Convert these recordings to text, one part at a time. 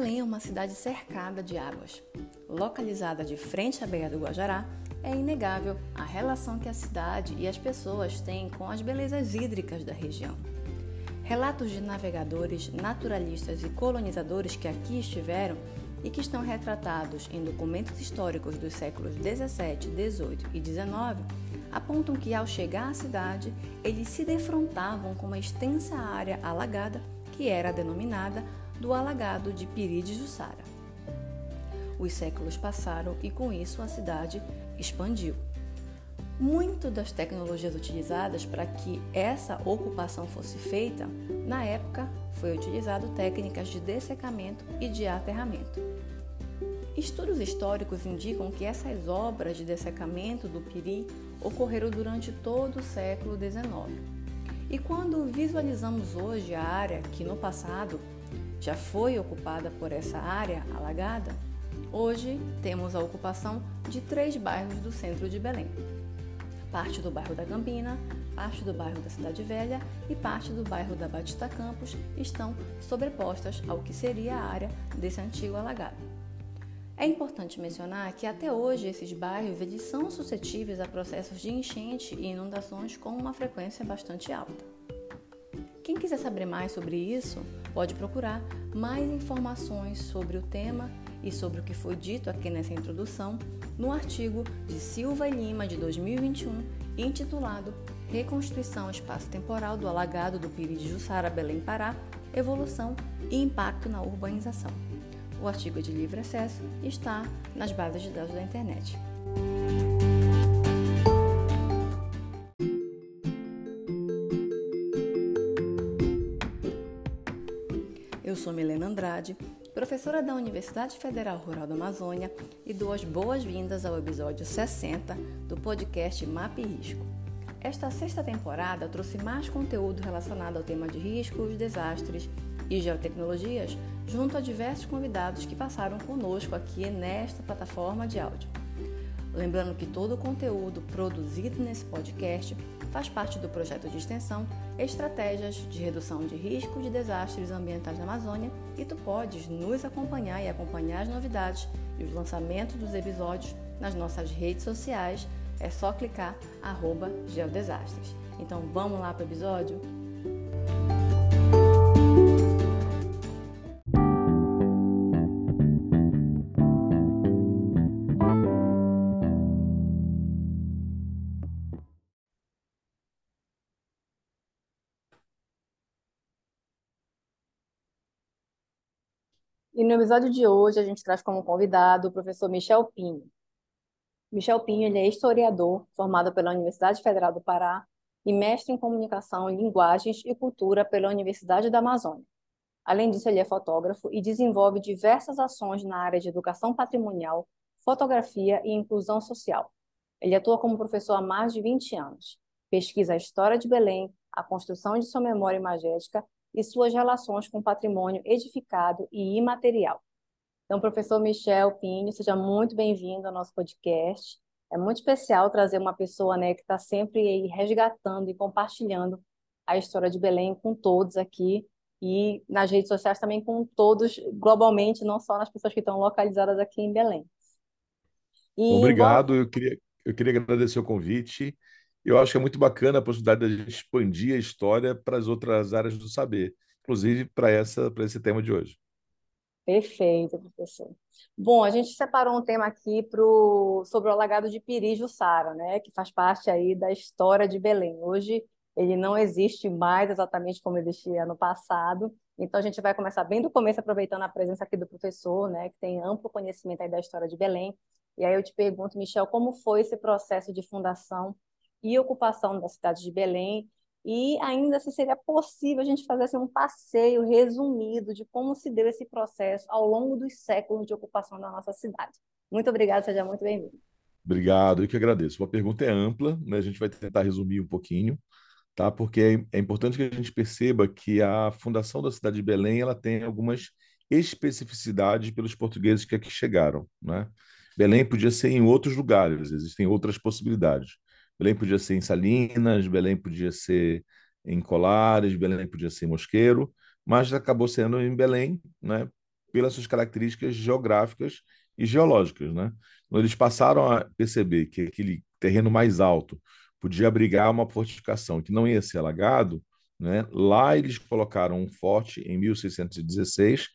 Belém é uma cidade cercada de águas. Localizada de frente à beira do Guajará, é inegável a relação que a cidade e as pessoas têm com as belezas hídricas da região. Relatos de navegadores, naturalistas e colonizadores que aqui estiveram e que estão retratados em documentos históricos dos séculos 17, 18 e 19 apontam que ao chegar à cidade, eles se defrontavam com uma extensa área alagada que era denominada do alagado de Piri de Jussara. Os séculos passaram e com isso a cidade expandiu. Muito das tecnologias utilizadas para que essa ocupação fosse feita, na época foi utilizado técnicas de dessecamento e de aterramento. Estudos históricos indicam que essas obras de dessecamento do Piri ocorreram durante todo o século XIX. E quando visualizamos hoje a área que no passado já foi ocupada por essa área alagada, hoje temos a ocupação de três bairros do centro de Belém. Parte do bairro da Campina, parte do bairro da Cidade Velha e parte do bairro da Batista Campos estão sobrepostas ao que seria a área desse antigo alagado. É importante mencionar que até hoje esses bairros eles são suscetíveis a processos de enchente e inundações com uma frequência bastante alta. Quem quiser saber mais sobre isso, pode procurar mais informações sobre o tema e sobre o que foi dito aqui nessa introdução no artigo de Silva e Lima de 2021, intitulado Reconstituição Espaço-Temporal do Alagado do Piri de Jussara, Belém, Pará, Evolução e Impacto na Urbanização. O artigo de livre acesso está nas bases de dados da internet. Sou Milena Andrade, professora da Universidade Federal Rural da Amazônia e dou as boas-vindas ao episódio 60 do podcast Map e Risco. Esta sexta temporada trouxe mais conteúdo relacionado ao tema de riscos, desastres e geotecnologias, junto a diversos convidados que passaram conosco aqui nesta plataforma de áudio. Lembrando que todo o conteúdo produzido nesse podcast faz parte do projeto de extensão Estratégias de Redução de Risco de Desastres Ambientais na Amazônia e tu podes nos acompanhar e acompanhar as novidades e os lançamentos dos episódios nas nossas redes sociais. É só clicar arroba Geodesastres. Então vamos lá para o episódio? E no episódio de hoje a gente traz como convidado o professor Michel Pinho. Michel Pinho ele é historiador, formado pela Universidade Federal do Pará e mestre em comunicação, linguagens e cultura pela Universidade da Amazônia. Além disso, ele é fotógrafo e desenvolve diversas ações na área de educação patrimonial, fotografia e inclusão social. Ele atua como professor há mais de 20 anos. Pesquisa a história de Belém, a construção de sua memória imagética e suas relações com o patrimônio edificado e imaterial. Então, professor Michel Pinho, seja muito bem-vindo ao nosso podcast. É muito especial trazer uma pessoa né, que está sempre aí resgatando e compartilhando a história de Belém com todos aqui e nas redes sociais também com todos globalmente, não só nas pessoas que estão localizadas aqui em Belém. E, Obrigado, eu queria, eu queria agradecer o convite eu acho que é muito bacana a possibilidade de a gente expandir a história para as outras áreas do saber, inclusive para essa para esse tema de hoje. Perfeito, professor. Bom, a gente separou um tema aqui pro, sobre o alagado de Piri Jussara, né, que faz parte aí da história de Belém. Hoje ele não existe mais exatamente como existia no passado, então a gente vai começar bem do começo, aproveitando a presença aqui do professor, né, que tem amplo conhecimento aí da história de Belém. E aí eu te pergunto, Michel, como foi esse processo de fundação e ocupação da cidade de Belém, e ainda se seria possível a gente fazer assim, um passeio resumido de como se deu esse processo ao longo dos séculos de ocupação da nossa cidade. Muito obrigada, seja muito bem-vindo. Obrigado, eu que agradeço. A pergunta é ampla, né? a gente vai tentar resumir um pouquinho, tá? porque é, é importante que a gente perceba que a fundação da cidade de Belém ela tem algumas especificidades pelos portugueses que aqui chegaram. Né? Belém podia ser em outros lugares, existem outras possibilidades. Belém podia ser em Salinas, Belém podia ser em Colares, Belém podia ser em Mosqueiro, mas acabou sendo em Belém, né? pelas suas características geográficas e geológicas, né? Então, eles passaram a perceber que aquele terreno mais alto podia abrigar uma fortificação que não ia ser alagado, né? Lá eles colocaram um forte em 1616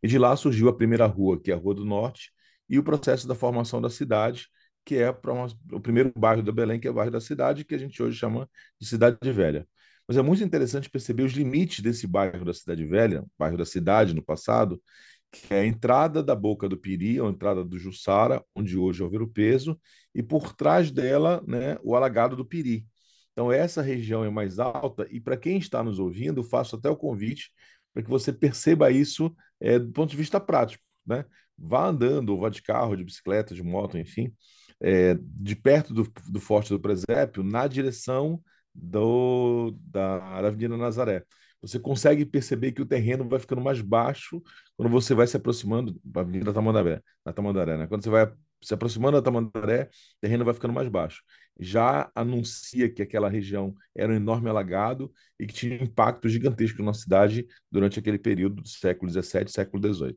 e de lá surgiu a primeira rua, que é a Rua do Norte, e o processo da formação da cidade, que é o primeiro bairro da Belém, que é o bairro da cidade, que a gente hoje chama de Cidade Velha. Mas é muito interessante perceber os limites desse bairro da Cidade Velha, bairro da cidade no passado, que é a entrada da Boca do Piri, a entrada do Jussara, onde hoje é o Ver Peso, e por trás dela, né, o Alagado do Piri. Então, essa região é mais alta, e para quem está nos ouvindo, faço até o convite para que você perceba isso é, do ponto de vista prático. Né? Vá andando, ou vá de carro, de bicicleta, de moto, enfim, é, de perto do, do Forte do Presépio, na direção do, da Avenida Nazaré. Você consegue perceber que o terreno vai ficando mais baixo quando você vai se aproximando da Avenida Tamandaré, Tamandaré, né? Quando você vai se aproximando da Tamandaré, o terreno vai ficando mais baixo. Já anuncia que aquela região era um enorme alagado e que tinha impacto gigantesco na cidade durante aquele período do século XVII, século XVIII.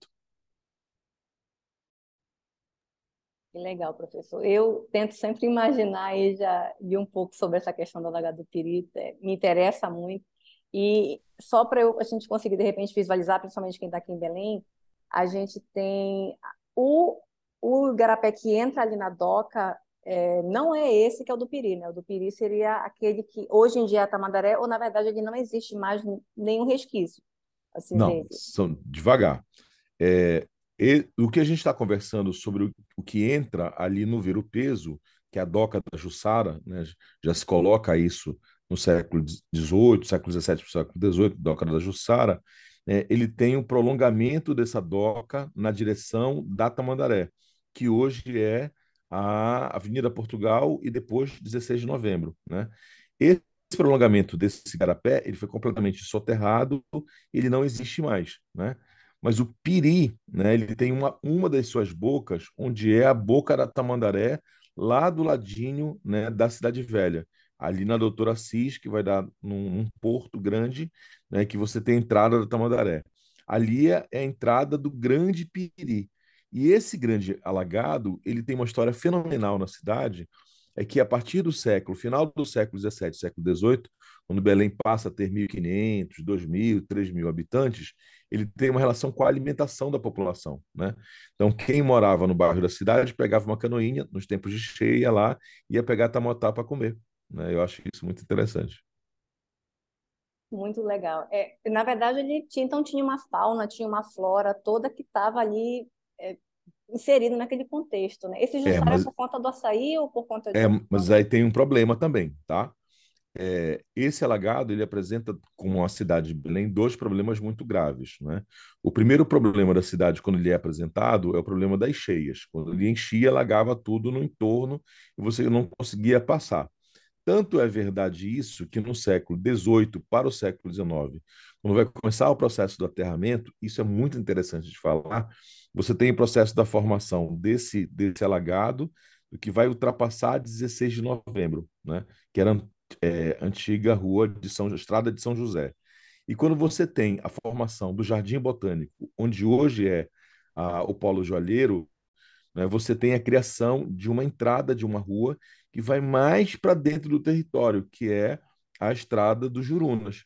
Que legal, professor. Eu tento sempre imaginar e já li um pouco sobre essa questão do alagado do Pirita, é, me interessa muito. E só para a gente conseguir, de repente, visualizar, principalmente quem está aqui em Belém, a gente tem o, o Igarapé que entra ali na doca, é, não é esse que é o do Piri, né? O do Piri seria aquele que hoje em dia é Tamandaré, ou na verdade ele não existe mais nenhum resquício. Assim, não, são devagar. É, e, o que a gente está conversando sobre o, o, que entra ali no ver o peso, que é a doca da Jussara, né, já se coloca isso no século XVIII, século XVII, século XVIII, doca da Jussara, né, ele tem um prolongamento dessa doca na direção da Tamandaré, que hoje é a Avenida Portugal e depois 16 de novembro. Né? Esse prolongamento desse garapé ele foi completamente soterrado, ele não existe mais. Né? Mas o Piri, né, ele tem uma, uma das suas bocas, onde é a boca da Tamandaré, lá do ladinho né, da Cidade Velha. Ali na Doutora Assis, que vai dar num, num porto grande, né, que você tem a entrada da Tamandaré. Ali é a entrada do Grande Piri. E esse grande alagado, ele tem uma história fenomenal na cidade, é que a partir do século, final do século XVII, século XVIII, quando Belém passa a ter 1.500, 2.000, 3.000 habitantes, ele tem uma relação com a alimentação da população, né? Então, quem morava no bairro da cidade pegava uma canoinha, nos tempos de cheia lá, ia pegar tamotá para comer, né? Eu acho isso muito interessante. Muito legal. É, na verdade, ele tinha, então tinha uma fauna, tinha uma flora toda que estava ali é, inserido naquele contexto, né? Esse jussara é, mas... é por conta do açaí ou por conta de... É, mas aí tem um problema também, tá? É, esse alagado ele apresenta, como a cidade de Belém, dois problemas muito graves. Né? O primeiro problema da cidade, quando ele é apresentado, é o problema das cheias. Quando ele enchia, alagava tudo no entorno e você não conseguia passar. Tanto é verdade isso que no século XVIII para o século XIX, quando vai começar o processo do aterramento, isso é muito interessante de falar, você tem o processo da formação desse, desse alagado, que vai ultrapassar 16 de novembro, né? que era é, antiga rua de São Estrada de São José. E quando você tem a formação do Jardim Botânico, onde hoje é a, o Polo Joalheiro, né, você tem a criação de uma entrada de uma rua que vai mais para dentro do território, que é a Estrada dos Jurunas.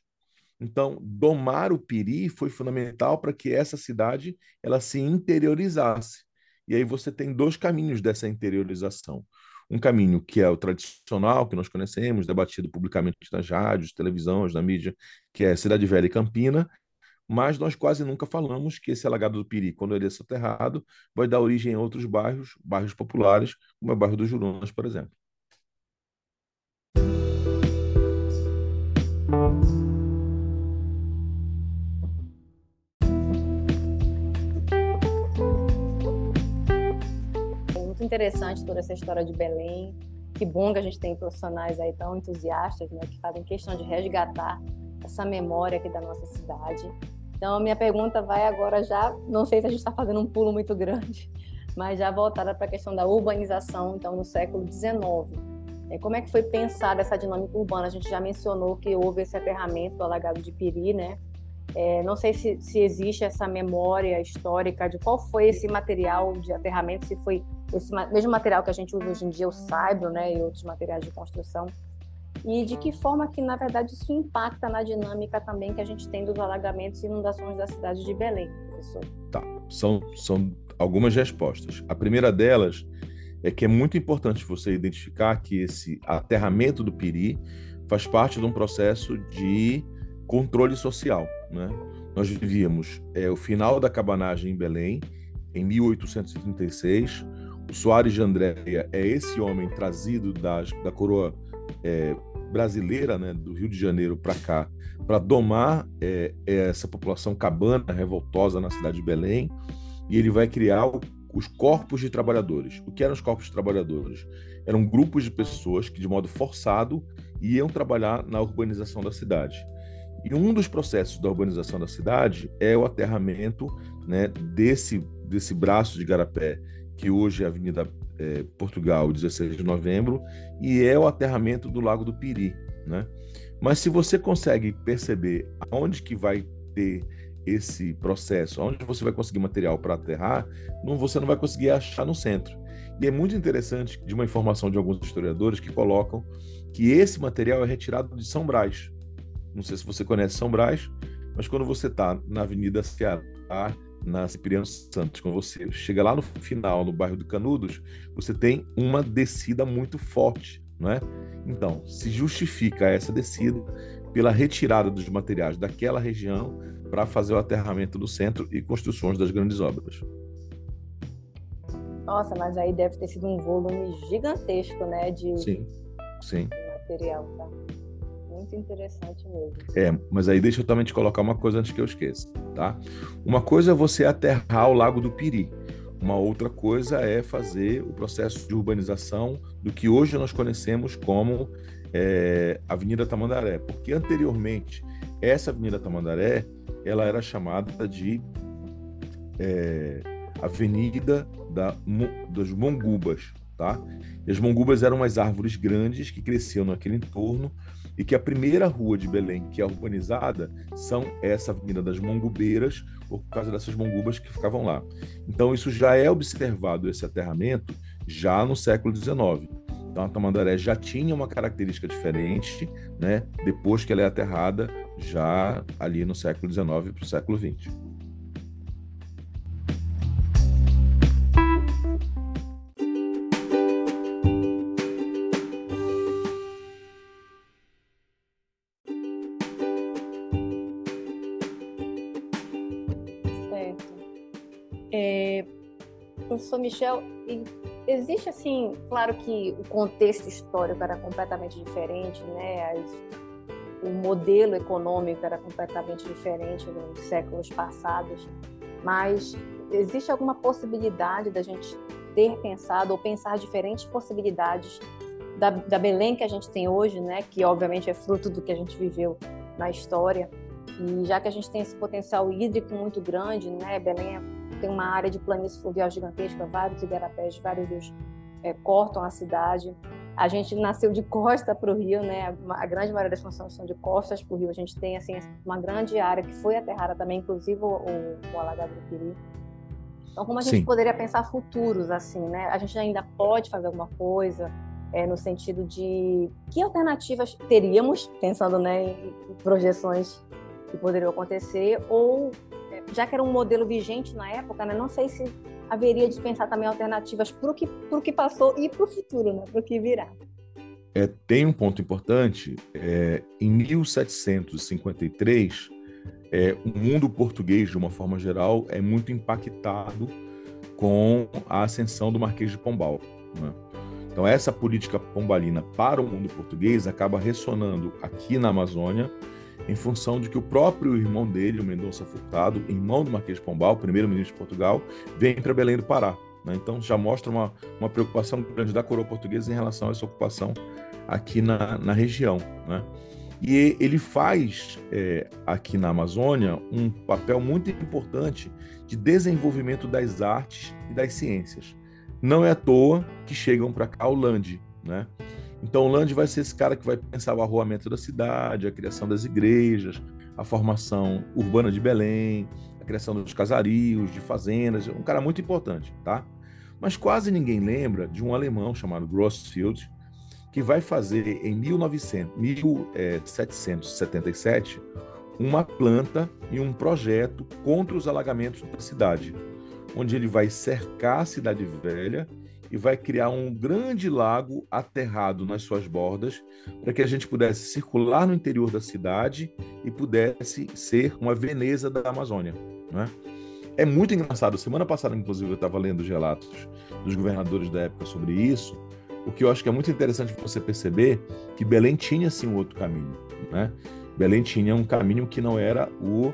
Então, domar o Piri foi fundamental para que essa cidade ela se interiorizasse. E aí você tem dois caminhos dessa interiorização um caminho que é o tradicional, que nós conhecemos, debatido publicamente nas rádios, televisões, na mídia, que é Cidade Velha e Campina, mas nós quase nunca falamos que esse alagado do Piri, quando ele é soterrado, vai dar origem a outros bairros, bairros populares, como é o bairro dos Jurunas, por exemplo. Interessante toda essa história de Belém. Que bom que a gente tem profissionais aí tão entusiastas, né, que fazem questão de resgatar essa memória aqui da nossa cidade. Então, a minha pergunta vai agora já, não sei se a gente está fazendo um pulo muito grande, mas já voltada para a questão da urbanização, então, no século XIX. É, como é que foi pensada essa dinâmica urbana? A gente já mencionou que houve esse aterramento do alagado de Piri, né? É, não sei se, se existe essa memória histórica de qual foi esse material de aterramento, se foi esse mesmo material que a gente usa hoje em dia, o saibro, né, e outros materiais de construção, e de que forma que, na verdade, isso impacta na dinâmica também que a gente tem dos alagamentos e inundações da cidade de Belém, professor. Tá, são, são algumas respostas. A primeira delas é que é muito importante você identificar que esse aterramento do Piri faz parte de um processo de controle social. Né? Nós vivíamos é, o final da cabanagem em Belém, em 1836. Soares de Andréia é esse homem trazido das, da coroa é, brasileira, né, do Rio de Janeiro para cá, para domar é, essa população cabana revoltosa na cidade de Belém. E ele vai criar o, os corpos de trabalhadores. O que eram os corpos de trabalhadores? Eram grupos de pessoas que, de modo forçado, iam trabalhar na urbanização da cidade. E um dos processos da urbanização da cidade é o aterramento né, desse, desse braço de Garapé, que hoje é a Avenida é, Portugal, 16 de novembro, e é o aterramento do Lago do Piri. Né? Mas se você consegue perceber aonde que vai ter esse processo, onde você vai conseguir material para aterrar, não, você não vai conseguir achar no centro. E é muito interessante de uma informação de alguns historiadores que colocam que esse material é retirado de São Brás. Não sei se você conhece São Brás, mas quando você está na Avenida Ceará, na Cipriano Santos, quando você chega lá no final, no bairro do Canudos, você tem uma descida muito forte, não é? Então, se justifica essa descida pela retirada dos materiais daquela região para fazer o aterramento do centro e construções das grandes obras. Nossa, mas aí deve ter sido um volume gigantesco, né, de, sim, sim. material, tá? Muito interessante mesmo. É, mas aí deixa eu também te colocar uma coisa antes que eu esqueça, tá? Uma coisa é você aterrar o Lago do Piri. Uma outra coisa é fazer o processo de urbanização do que hoje nós conhecemos como é, Avenida Tamandaré, porque anteriormente essa Avenida Tamandaré ela era chamada de é, Avenida da, dos Mongubas, tá? E as mongubas eram umas árvores grandes que cresciam naquele entorno e que a primeira rua de Belém que é urbanizada são essa Avenida das Mongubeiras, por causa dessas mongubas que ficavam lá. Então isso já é observado, esse aterramento, já no século XIX. Então a Tamandaré já tinha uma característica diferente, né? depois que ela é aterrada, já ali no século XIX para o século XX. Professor Michel, existe assim, claro que o contexto histórico era completamente diferente, né? As, o modelo econômico era completamente diferente nos séculos passados, mas existe alguma possibilidade da gente ter pensado ou pensar diferentes possibilidades da, da Belém que a gente tem hoje, né? Que obviamente é fruto do que a gente viveu na história. E já que a gente tem esse potencial hídrico muito grande, né? Belém é tem uma área de planície fluvial gigantesca, vários igarapés, vários rios é, cortam a cidade. A gente nasceu de costa para o rio, né? A grande maioria das funções são de costas para o rio. A gente tem assim uma grande área que foi aterrada também, inclusive o, o alagado do Piri. Então, como a gente Sim. poderia pensar futuros assim, né? A gente ainda pode fazer alguma coisa é, no sentido de que alternativas teríamos, pensando né, em projeções que poderiam acontecer, ou já que era um modelo vigente na época, né, não sei se haveria de pensar também alternativas para o que, que passou e para o futuro, né, para o que virá. É, tem um ponto importante. É, em 1753, é, o mundo português, de uma forma geral, é muito impactado com a ascensão do Marquês de Pombal. Né? Então, essa política pombalina para o mundo português acaba ressonando aqui na Amazônia em função de que o próprio irmão dele, o Mendonça Furtado, irmão do Marquês de Pombal, primeiro-ministro de Portugal, vem para Belém do Pará. Né? Então já mostra uma, uma preocupação grande da coroa portuguesa em relação a essa ocupação aqui na, na região. Né? E ele faz é, aqui na Amazônia um papel muito importante de desenvolvimento das artes e das ciências. Não é à toa que chegam para cá o Lande, né? Então, o Land vai ser esse cara que vai pensar o arruamento da cidade, a criação das igrejas, a formação urbana de Belém, a criação dos casarios, de fazendas, um cara muito importante, tá? Mas quase ninguém lembra de um alemão chamado Grossfield, que vai fazer em 1900, 1777 uma planta e um projeto contra os alagamentos da cidade, onde ele vai cercar a cidade velha e vai criar um grande lago aterrado nas suas bordas para que a gente pudesse circular no interior da cidade e pudesse ser uma Veneza da Amazônia. Né? É muito engraçado. Semana passada, inclusive, eu estava lendo os relatos dos governadores da época sobre isso. O que eu acho que é muito interessante você perceber que Belém tinha sim um outro caminho. Né? Belém tinha um caminho que não era o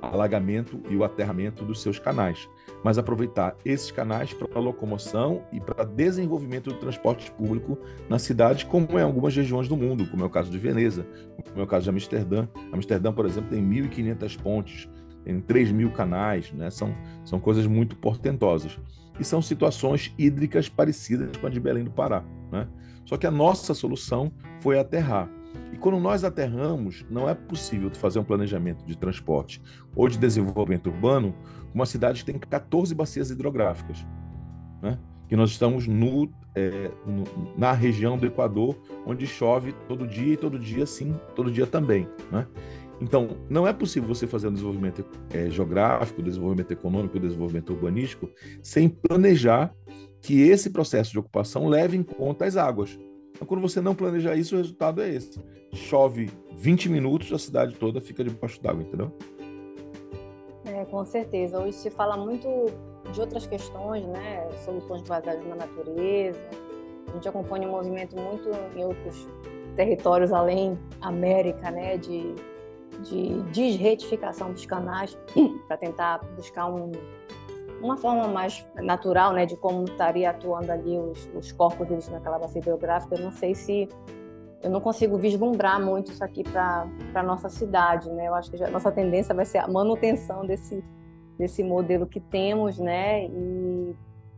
alagamento e o aterramento dos seus canais, mas aproveitar esses canais para locomoção e para desenvolvimento do transporte público na cidade, como em algumas regiões do mundo, como é o caso de Veneza, como é o caso de Amsterdã. Amsterdã, por exemplo, tem 1.500 pontes, tem 3 mil canais, né? são, são coisas muito portentosas. E são situações hídricas parecidas com a de Belém do Pará. Né? Só que a nossa solução foi aterrar. E quando nós aterramos, não é possível fazer um planejamento de transporte ou de desenvolvimento urbano uma cidade que tem 14 bacias hidrográficas, né? que nós estamos no, é, no, na região do Equador, onde chove todo dia e todo dia sim, todo dia também. Né? Então, não é possível você fazer um desenvolvimento é, geográfico, desenvolvimento econômico, desenvolvimento urbanístico, sem planejar que esse processo de ocupação leve em conta as águas. Então, quando você não planejar isso, o resultado é esse. Chove 20 minutos, a cidade toda fica debaixo d'água, entendeu? É, com certeza. Hoje se fala muito de outras questões, né? Soluções baseadas na natureza. A gente acompanha um movimento muito em outros territórios além América, né? De, de desretificação dos canais para tentar buscar um, uma forma mais natural, né, de como estaria atuando ali os, os corpos deles naquela bacia biográfica. Eu não sei se eu não consigo vislumbrar muito isso aqui para a nossa cidade, né? Eu acho que a nossa tendência vai ser a manutenção desse desse modelo que temos, né? E,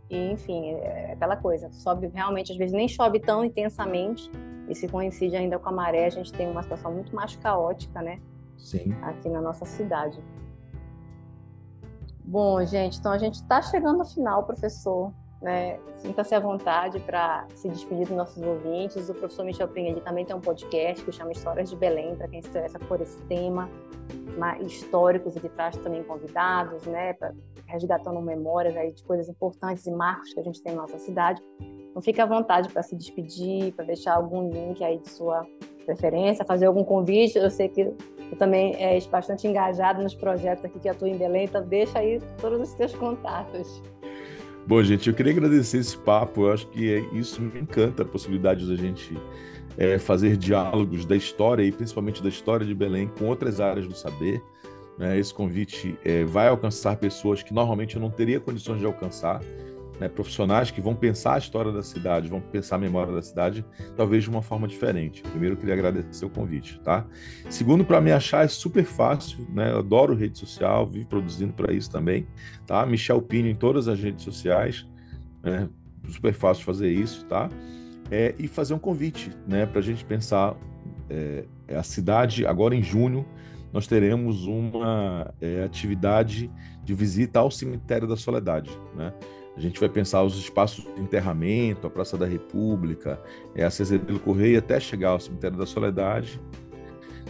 e enfim, é aquela coisa, sobe realmente às vezes nem chove tão intensamente e se coincide ainda com a maré, a gente tem uma situação muito mais caótica, né? Sim. Aqui na nossa cidade. Bom, gente, então a gente está chegando ao final, professor. Né? Sinta-se à vontade para se despedir dos nossos ouvintes. O professor Michel Pinheiro também tem um podcast que chama Histórias de Belém, para quem se interessa por esse tema, históricos, ele traz também convidados, né, pra, resgatando memórias aí de coisas importantes e marcos que a gente tem na nossa cidade. Então fique à vontade para se despedir, para deixar algum link aí de sua preferência, fazer algum convite. Eu sei que tu também és bastante engajado nos projetos aqui que atuam em Belém, então deixa aí todos os teus contatos. Bom, gente, eu queria agradecer esse papo. Eu acho que é, isso me encanta a possibilidade da gente é, fazer diálogos da história e principalmente da história de Belém com outras áreas do saber. Né? Esse convite é, vai alcançar pessoas que normalmente eu não teria condições de alcançar né, profissionais que vão pensar a história da cidade, vão pensar a memória da cidade, talvez de uma forma diferente. Primeiro, eu queria agradecer o convite, tá? Segundo, para me achar é super fácil, né? Eu adoro rede social, vivo produzindo para isso também, tá? Michel Pino em todas as redes sociais, né? Super fácil fazer isso, tá? É, e fazer um convite, né, para a gente pensar é, a cidade agora em junho nós teremos uma é, atividade de visita ao cemitério da Soledade, né? A gente vai pensar os espaços de enterramento, a Praça da República, é, a Cezerilo Correia, até chegar ao Cemitério da Soledade.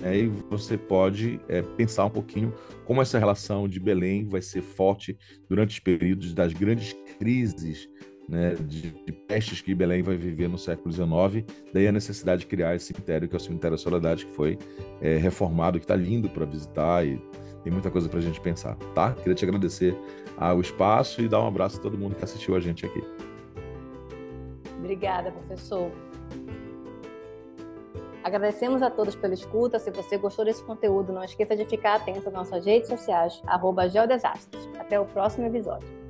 Né, e você pode é, pensar um pouquinho como essa relação de Belém vai ser forte durante os períodos das grandes crises né, de, de, pestes que Belém vai viver no século XIX. Daí a necessidade de criar esse cemitério, que é o Cemitério da Soledade, que foi é, reformado, que está lindo para visitar e tem muita coisa para a gente pensar, tá? Queria te agradecer ao espaço e dar um abraço a todo mundo que assistiu a gente aqui. Obrigada, professor. Agradecemos a todos pela escuta. Se você gostou desse conteúdo, não esqueça de ficar atento às nossas redes sociais, arroba Geodesastres. Até o próximo episódio.